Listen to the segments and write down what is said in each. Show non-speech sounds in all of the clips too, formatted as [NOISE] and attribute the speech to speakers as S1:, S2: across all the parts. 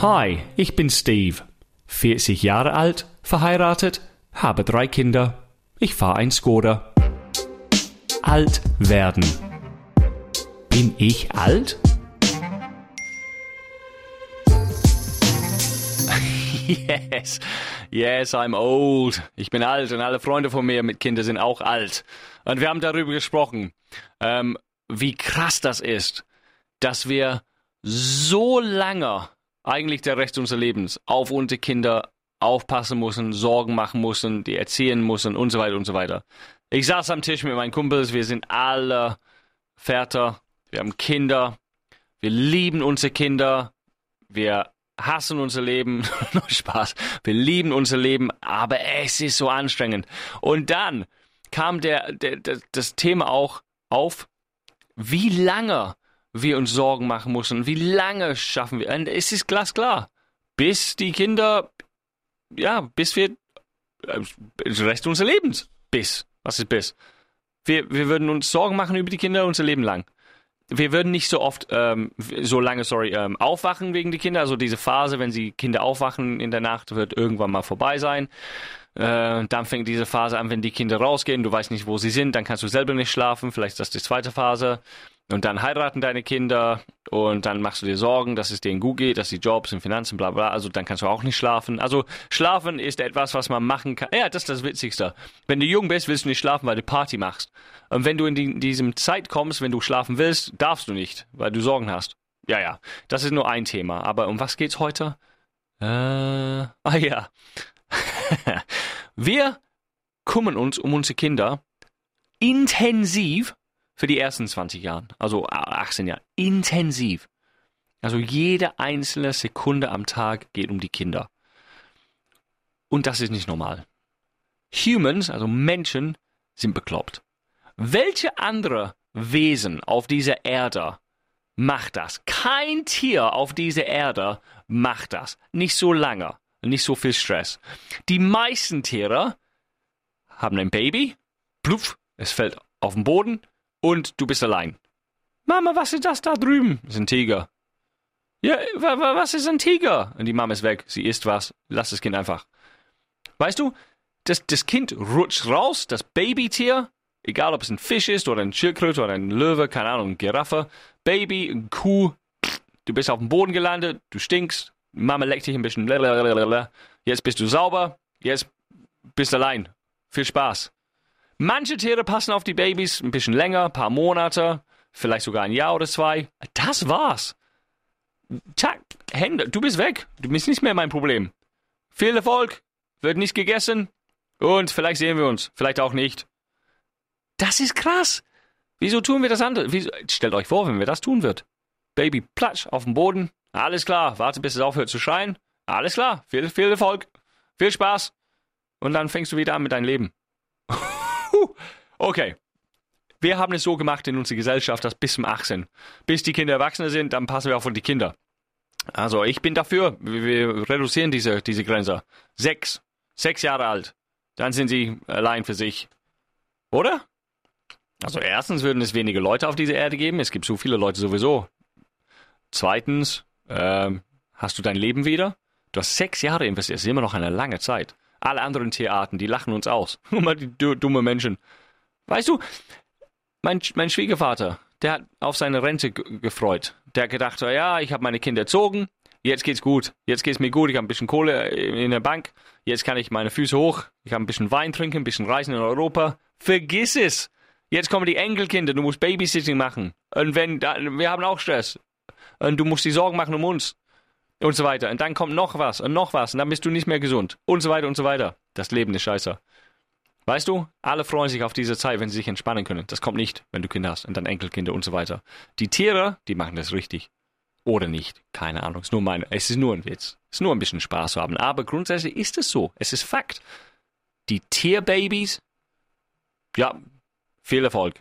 S1: Hi, ich bin Steve. 40 Jahre alt, verheiratet, habe drei Kinder. Ich fahre ein Skoda. Alt werden. Bin ich alt? [LAUGHS]
S2: Yes, yes, I'm old. Ich bin alt und alle Freunde von mir mit Kindern sind auch alt. Und wir haben darüber gesprochen, ähm, wie krass das ist, dass wir so lange, eigentlich der Rest unseres Lebens, auf unsere Kinder aufpassen müssen, Sorgen machen müssen, die erziehen müssen und so weiter und so weiter. Ich saß am Tisch mit meinen Kumpels, wir sind alle Väter, wir haben Kinder, wir lieben unsere Kinder, wir hassen unser Leben, [LAUGHS] Spaß, wir lieben unser Leben, aber es ist so anstrengend. Und dann kam der, der, der, das Thema auch auf, wie lange wir uns Sorgen machen müssen, wie lange schaffen wir. Und es ist glasklar, bis die Kinder, ja, bis wir, äh, Rest unseres Lebens, bis, was ist bis? Wir, wir würden uns Sorgen machen über die Kinder unser Leben lang wir würden nicht so oft, ähm, so lange, sorry, ähm, aufwachen wegen die Kinder. Also diese Phase, wenn sie Kinder aufwachen in der Nacht, wird irgendwann mal vorbei sein. Äh, dann fängt diese Phase an, wenn die Kinder rausgehen, du weißt nicht, wo sie sind, dann kannst du selber nicht schlafen. Vielleicht ist das die zweite Phase. Und dann heiraten deine Kinder und dann machst du dir Sorgen, dass es denen gut geht, dass die Jobs und Finanzen, bla bla. Also dann kannst du auch nicht schlafen. Also schlafen ist etwas, was man machen kann. Ja, das ist das Witzigste. Wenn du jung bist, willst du nicht schlafen, weil du Party machst. Und wenn du in, die, in diesem Zeit kommst, wenn du schlafen willst, darfst du nicht, weil du Sorgen hast. Ja, ja, das ist nur ein Thema. Aber um was geht's heute? Äh, ah ja. [LAUGHS] Wir kümmern uns um unsere Kinder intensiv für die ersten 20 Jahre, also 18 Jahre, intensiv. Also jede einzelne Sekunde am Tag geht um die Kinder. Und das ist nicht normal. Humans, also Menschen, sind bekloppt. Welche andere Wesen auf dieser Erde macht das? Kein Tier auf dieser Erde macht das. Nicht so lange, nicht so viel Stress. Die meisten Tiere haben ein Baby, pluff, es fällt auf den Boden, und du bist allein. Mama, was ist das da drüben? Das ist ein Tiger. Ja, was ist ein Tiger? Und die Mama ist weg. Sie isst was. Lass das Kind einfach. Weißt du, das, das Kind rutscht raus, das Babytier, egal ob es ein Fisch ist oder ein Schildkröte oder ein Löwe, keine Ahnung, ein Giraffe, Baby, ein Kuh, du bist auf dem Boden gelandet, du stinkst, Mama leckt dich ein bisschen, blablabla. jetzt bist du sauber, jetzt bist du allein. Viel Spaß. Manche Tiere passen auf die Babys ein bisschen länger, ein paar Monate, vielleicht sogar ein Jahr oder zwei. Das war's. Tag, Hände, du bist weg. Du bist nicht mehr mein Problem. Viel Erfolg, wird nicht gegessen und vielleicht sehen wir uns, vielleicht auch nicht. Das ist krass. Wieso tun wir das andere? Wieso? Stellt euch vor, wenn wir das tun wird. Baby platsch auf dem Boden. Alles klar, warte bis es aufhört zu schreien. Alles klar, viel, viel Erfolg, viel Spaß. Und dann fängst du wieder an mit deinem Leben. Okay. Wir haben es so gemacht in unserer Gesellschaft, dass bis zum 18. Bis die Kinder erwachsen sind, dann passen wir auf die Kinder. Also ich bin dafür, wir reduzieren diese, diese Grenze. Sechs. Sechs Jahre alt. Dann sind sie allein für sich. Oder? Also erstens würden es weniger Leute auf dieser Erde geben. Es gibt so viele Leute sowieso. Zweitens, ähm, hast du dein Leben wieder? Du hast sechs Jahre investiert. Das ist immer noch eine lange Zeit. Alle anderen Tierarten, die lachen uns aus. [LAUGHS] Nur mal die dumme Menschen. Weißt du, mein, mein Schwiegervater, der hat auf seine Rente gefreut. Der hat gedacht, ja, ich habe meine Kinder erzogen, jetzt geht's gut. Jetzt geht's mir gut, ich habe ein bisschen Kohle in der Bank. Jetzt kann ich meine Füße hoch, ich kann ein bisschen Wein trinken, ein bisschen reisen in Europa. Vergiss es! Jetzt kommen die Enkelkinder, du musst Babysitting machen. Und wenn, wir haben auch Stress. Und du musst die Sorgen machen um uns und so weiter. Und dann kommt noch was und noch was und dann bist du nicht mehr gesund und so weiter und so weiter. Das Leben ist scheiße. Weißt du, alle freuen sich auf diese Zeit, wenn sie sich entspannen können. Das kommt nicht, wenn du Kinder hast und dann Enkelkinder und so weiter. Die Tiere, die machen das richtig. Oder nicht. Keine Ahnung. Es ist nur meine, es ist nur ein Witz. Es ist nur ein bisschen Spaß zu haben. Aber grundsätzlich ist es so. Es ist Fakt. Die Tierbabys, ja, viel Erfolg.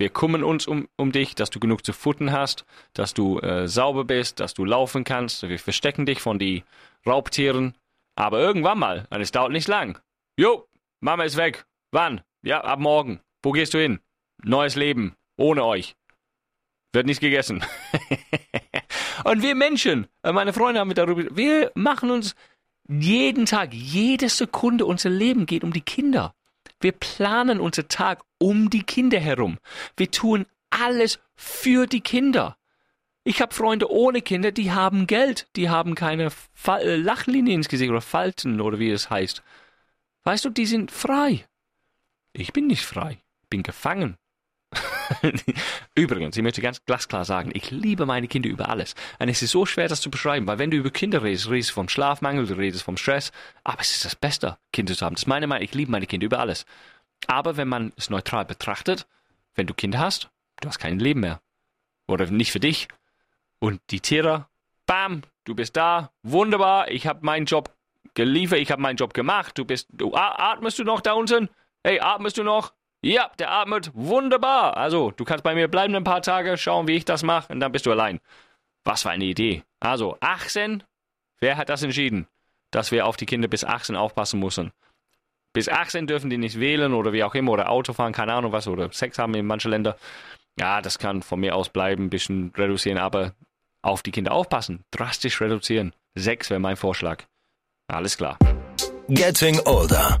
S2: Wir kümmern uns um, um dich, dass du genug zu futtern hast, dass du äh, sauber bist, dass du laufen kannst. Wir verstecken dich von den Raubtieren. Aber irgendwann mal, und es dauert nicht lang. Jo, Mama ist weg. Wann? Ja, ab morgen. Wo gehst du hin? Neues Leben. Ohne euch. Wird nicht gegessen. [LAUGHS] Und wir Menschen, äh, meine Freunde haben mit darüber, wir machen uns jeden Tag, jede Sekunde unser Leben geht um die Kinder. Wir planen unser Tag um die Kinder herum. Wir tun alles für die Kinder. Ich habe Freunde ohne Kinder, die haben Geld, die haben keine Fa äh, Lachlinien ins Gesicht oder Falten oder wie es heißt. Weißt du, die sind frei. Ich bin nicht frei, bin gefangen. Übrigens, ich möchte ganz glasklar sagen, ich liebe meine Kinder über alles. Und es ist so schwer, das zu beschreiben, weil wenn du über Kinder redest, redest du vom Schlafmangel, du redest vom Stress, aber es ist das Beste, Kinder zu haben. Das ist meine Meinung, ich liebe meine Kinder über alles. Aber wenn man es neutral betrachtet, wenn du Kinder hast, du hast kein Leben mehr. Oder nicht für dich. Und die Tiere, bam, du bist da, wunderbar, ich habe meinen Job geliefert, ich habe meinen Job gemacht, du bist, du atmest du noch da unten? Hey, atmest du noch? Ja, der atmet wunderbar. Also, du kannst bei mir bleiben ein paar Tage, schauen, wie ich das mache, und dann bist du allein. Was für eine Idee. Also, 18, wer hat das entschieden, dass wir auf die Kinder bis 18 aufpassen müssen? Bis 18 dürfen die nicht wählen oder wie auch immer, oder Auto fahren, keine Ahnung was, oder Sex haben in manchen Ländern. Ja, das kann von mir aus bleiben, ein bisschen reduzieren, aber auf die Kinder aufpassen, drastisch reduzieren. Sechs wäre mein Vorschlag. Alles klar.
S3: Getting Older.